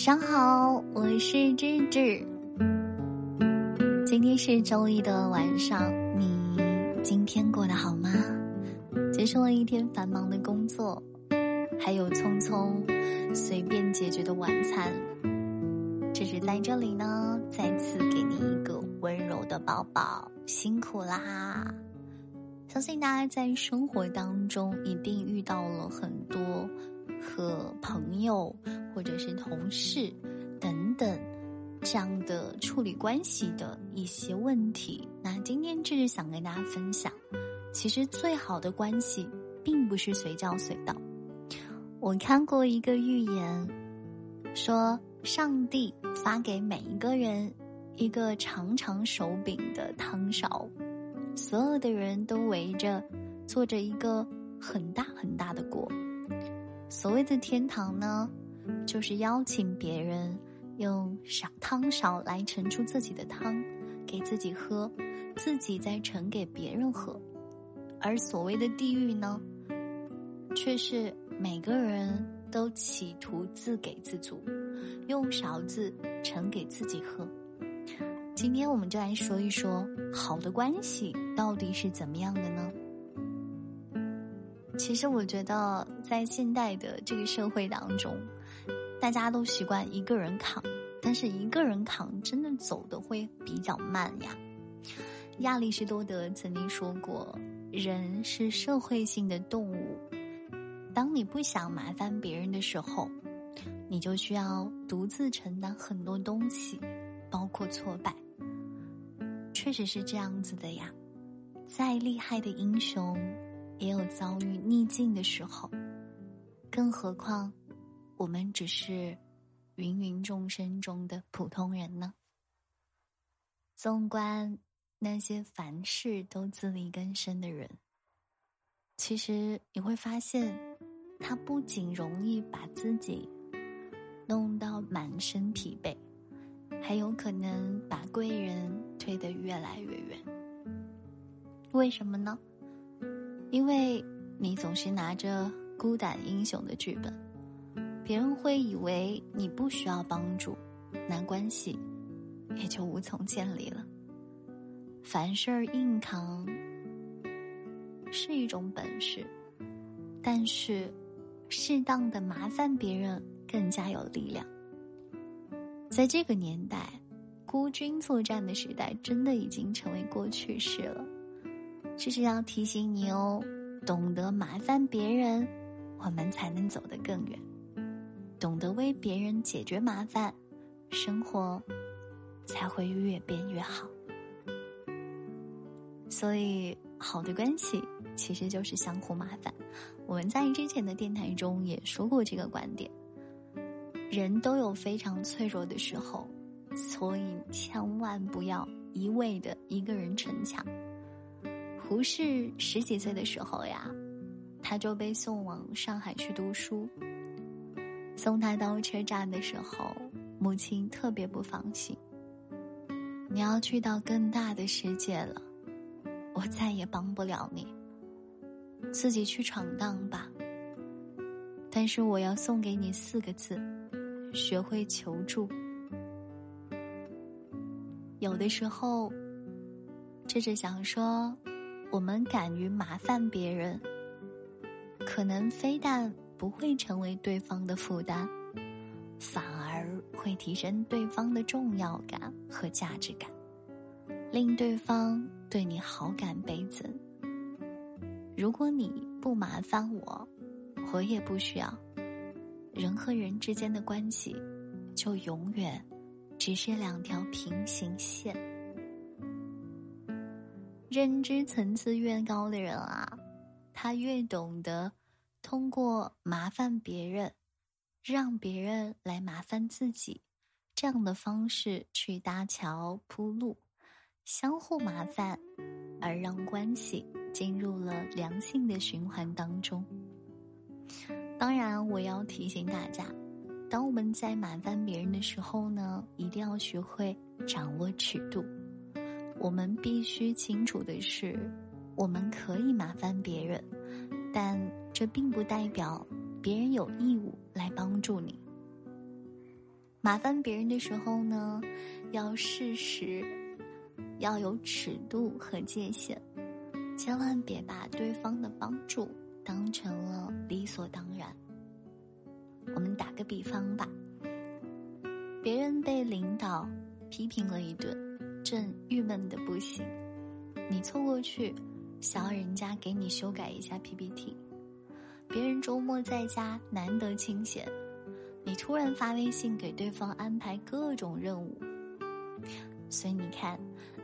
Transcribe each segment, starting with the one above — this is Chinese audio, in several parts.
晚上好，我是芝芝。今天是周一的晚上，你今天过得好吗？结束了一天繁忙的工作，还有匆匆随便解决的晚餐，芝芝在这里呢，再次给你一个温柔的抱抱，辛苦啦！相信大家在生活当中一定遇到了很多和朋友。或者是同事等等这样的处理关系的一些问题。那今天就是想跟大家分享，其实最好的关系并不是随叫随到。我看过一个预言，说上帝发给每一个人一个长长手柄的汤勺，所有的人都围着做着一个很大很大的锅。所谓的天堂呢？就是邀请别人用勺汤勺来盛出自己的汤，给自己喝，自己再盛给别人喝。而所谓的地狱呢，却是每个人都企图自给自足，用勺子盛给自己喝。今天我们就来说一说，好的关系到底是怎么样的呢？其实我觉得，在现代的这个社会当中。大家都习惯一个人扛，但是一个人扛真的走的会比较慢呀。亚里士多德曾经说过：“人是社会性的动物，当你不想麻烦别人的时候，你就需要独自承担很多东西，包括挫败。”确实是这样子的呀。再厉害的英雄，也有遭遇逆境的时候，更何况。我们只是芸芸众生中的普通人呢。纵观那些凡事都自力更生的人，其实你会发现，他不仅容易把自己弄到满身疲惫，还有可能把贵人推得越来越远。为什么呢？因为你总是拿着孤胆英雄的剧本。别人会以为你不需要帮助，那关系也就无从建立了。凡事硬扛是一种本事，但是适当的麻烦别人更加有力量。在这个年代，孤军作战的时代真的已经成为过去式了。这是要提醒你哦，懂得麻烦别人，我们才能走得更远。懂得为别人解决麻烦，生活才会越变越好。所以，好的关系其实就是相互麻烦。我们在之前的电台中也说过这个观点。人都有非常脆弱的时候，所以千万不要一味的一个人逞强。胡适十几岁的时候呀，他就被送往上海去读书。送他到车站的时候，母亲特别不放心。你要去到更大的世界了，我再也帮不了你。自己去闯荡吧。但是我要送给你四个字：学会求助。有的时候，这是想说，我们敢于麻烦别人，可能非但。不会成为对方的负担，反而会提升对方的重要感和价值感，令对方对你好感倍增。如果你不麻烦我，我也不需要。人和人之间的关系，就永远只是两条平行线。认知层次越高的人啊，他越懂得。通过麻烦别人，让别人来麻烦自己，这样的方式去搭桥铺路，相互麻烦，而让关系进入了良性的循环当中。当然，我要提醒大家，当我们在麻烦别人的时候呢，一定要学会掌握尺度。我们必须清楚的是，我们可以麻烦别人。但这并不代表别人有义务来帮助你。麻烦别人的时候呢，要适时，要有尺度和界限，千万别把对方的帮助当成了理所当然。我们打个比方吧，别人被领导批评了一顿，正郁闷的不行，你凑过去，想要人家给你修改一下 PPT。别人周末在家难得清闲，你突然发微信给对方安排各种任务。所以你看，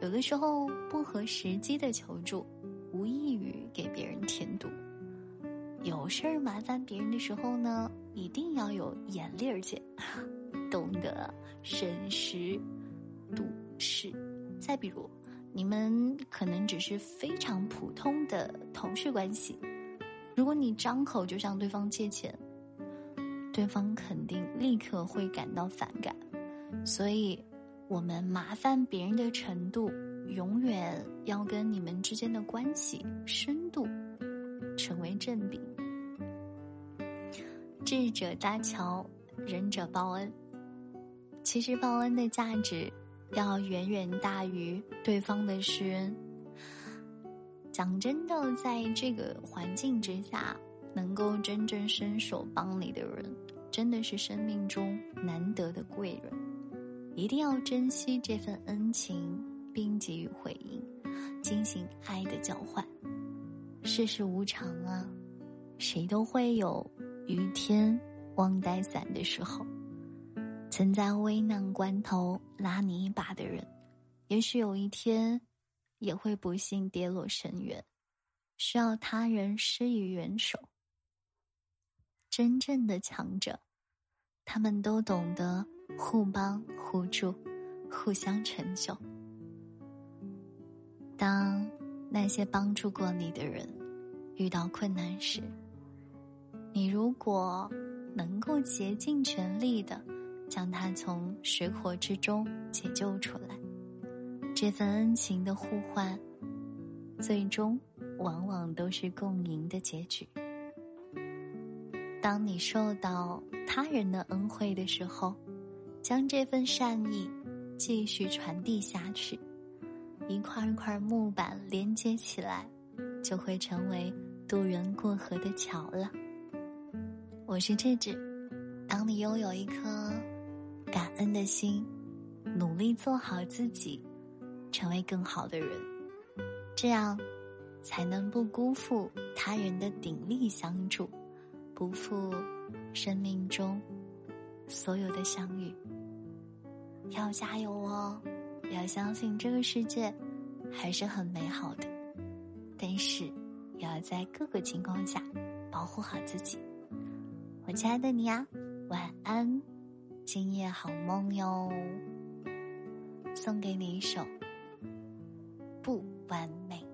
有的时候不合时机的求助，无异于给别人添堵。有事儿麻烦别人的时候呢，一定要有眼力儿劲，懂得审时度是。再比如，你们可能只是非常普通的同事关系。如果你张口就向对方借钱，对方肯定立刻会感到反感。所以，我们麻烦别人的程度，永远要跟你们之间的关系深度成为正比。智者搭桥，仁者报恩。其实报恩的价值要远远大于对方的施恩。讲真的，在这个环境之下，能够真正伸手帮你的人，真的是生命中难得的贵人。一定要珍惜这份恩情，并给予回应，进行爱的交换。世事无常啊，谁都会有雨天忘带伞的时候。曾在危难关头拉你一把的人，也许有一天。也会不幸跌落深渊，需要他人施以援手。真正的强者，他们都懂得互帮互助，互相成就。当那些帮助过你的人遇到困难时，你如果能够竭尽全力的将他从水火之中解救出来。这份恩情的互换，最终往往都是共赢的结局。当你受到他人的恩惠的时候，将这份善意继续传递下去，一块一块木板连接起来，就会成为渡人过河的桥了。我是智智，当你拥有一颗感恩的心，努力做好自己。成为更好的人，这样才能不辜负他人的鼎力相助，不负生命中所有的相遇。要加油哦！要相信这个世界还是很美好的，但是也要在各个情况下保护好自己。我亲爱的你呀，晚安，今夜好梦哟！送给你一首。不完美。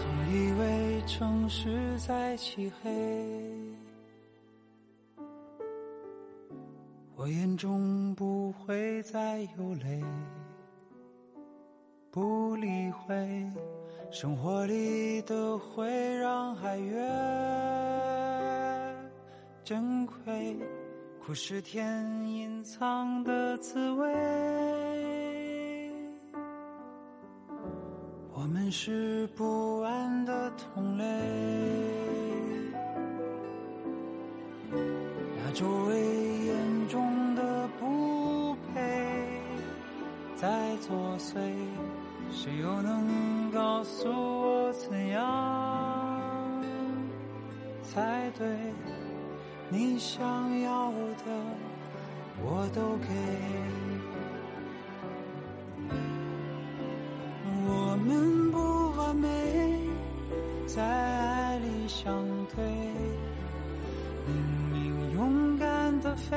总以为城市在漆黑，我眼中不会再有泪。不理会，生活里的会让爱越珍贵，苦是甜隐藏的滋味。我们是不安的同类，那周围作祟。谁又能告诉我怎样才对？你想要的我都给。我们不完美，在爱里相对，明明勇敢的飞，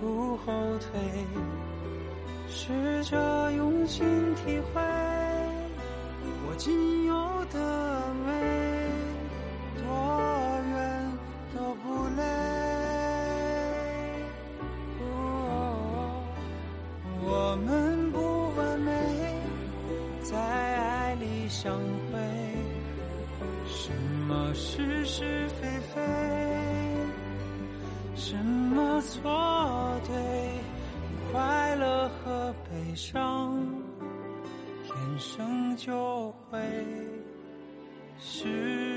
不后退。试着用心体会我仅有的安慰多远都不累。我们不完美在爱里相会什么是是非非什么错对坏悲伤，天生就会是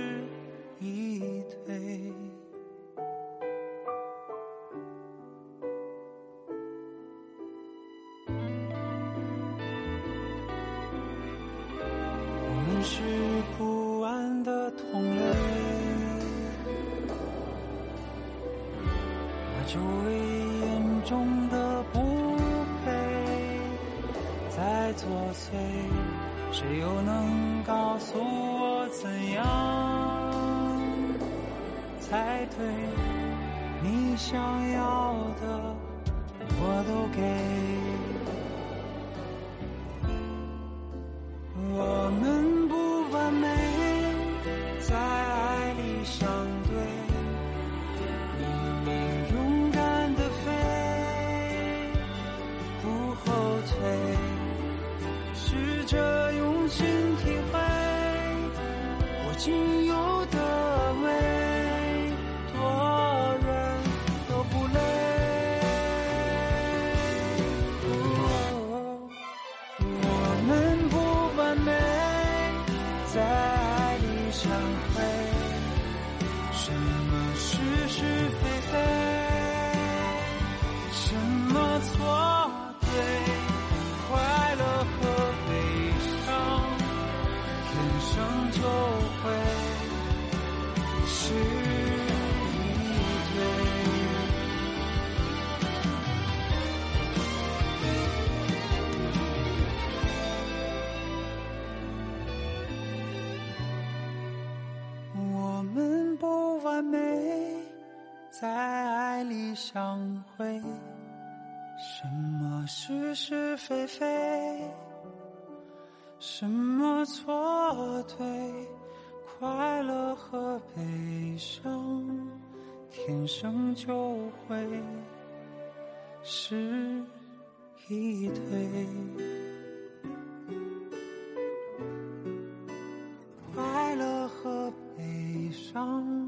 谁又能告诉我怎样才对？你想要的我都给。我们仅有的美，多远都不累。我们不完美，在爱里相会。什么是是非非？什么在爱里相会。什么是是非非？什么错对？快乐和悲伤，天生就会是一对。快乐和悲伤，